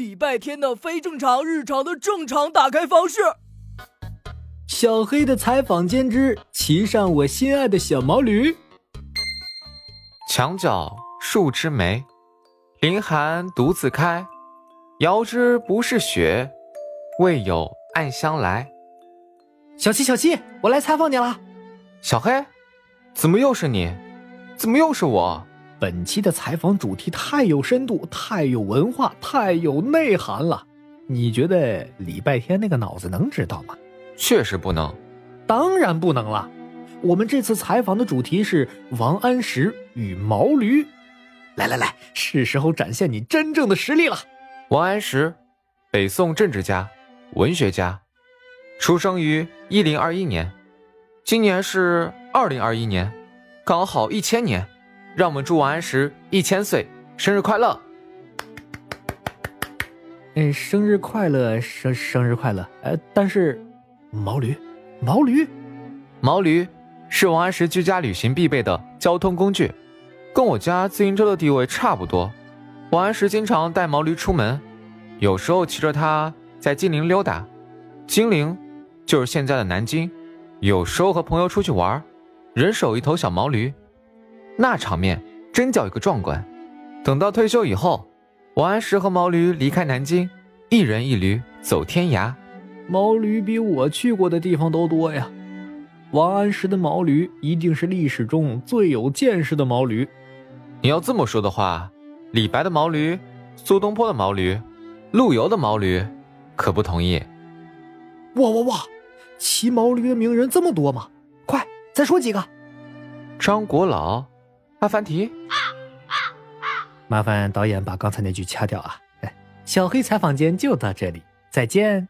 礼拜天的非正常日常的正常打开方式。小黑的采访间之骑上我心爱的小毛驴。墙角数枝梅，凌寒独自开。遥知不是雪，为有暗香来。小七，小七，我来采访你了。小黑，怎么又是你？怎么又是我？本期的采访主题太有深度，太有文化，太有内涵了。你觉得礼拜天那个脑子能知道吗？确实不能，当然不能了。我们这次采访的主题是王安石与毛驴。来来来，是时候展现你真正的实力了。王安石，北宋政治家、文学家，出生于一零二一年，今年是二零二一年，刚好一千年，让我们祝王安石一千岁生日快乐！嗯，生日快乐，生生日快乐。呃，但是，毛驴，毛驴，毛驴是王安石居家旅行必备的交通工具，跟我家自行车的地位差不多。王安石经常带毛驴出门，有时候骑着它在金陵溜达，金陵就是现在的南京。有时候和朋友出去玩，人手一头小毛驴，那场面真叫一个壮观。等到退休以后，王安石和毛驴离开南京，一人一驴走天涯。毛驴比我去过的地方都多呀。王安石的毛驴一定是历史中最有见识的毛驴。你要这么说的话。李白的毛驴，苏东坡的毛驴，陆游的毛驴，可不同意。哇哇哇！骑毛驴的名人这么多吗？快再说几个。张国老，阿凡提。麻烦导演把刚才那句掐掉啊！小黑采访间就到这里，再见。